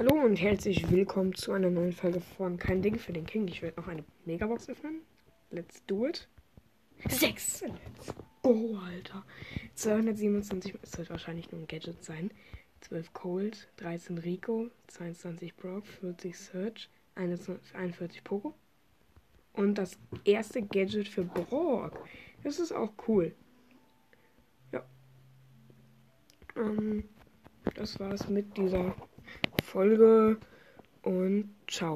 Hallo und herzlich willkommen zu einer neuen Folge von Kein Ding für den King. Ich werde noch eine Megabox öffnen. Let's do it. Sechs. Let's go, Alter. 227, es wird wahrscheinlich nur ein Gadget sein. 12 Cold, 13 Rico, 22 Brock, 40 Search, 41 Poco. Und das erste Gadget für Brock. Das ist auch cool. Ja. Ähm, das war's mit dieser Folge und ciao.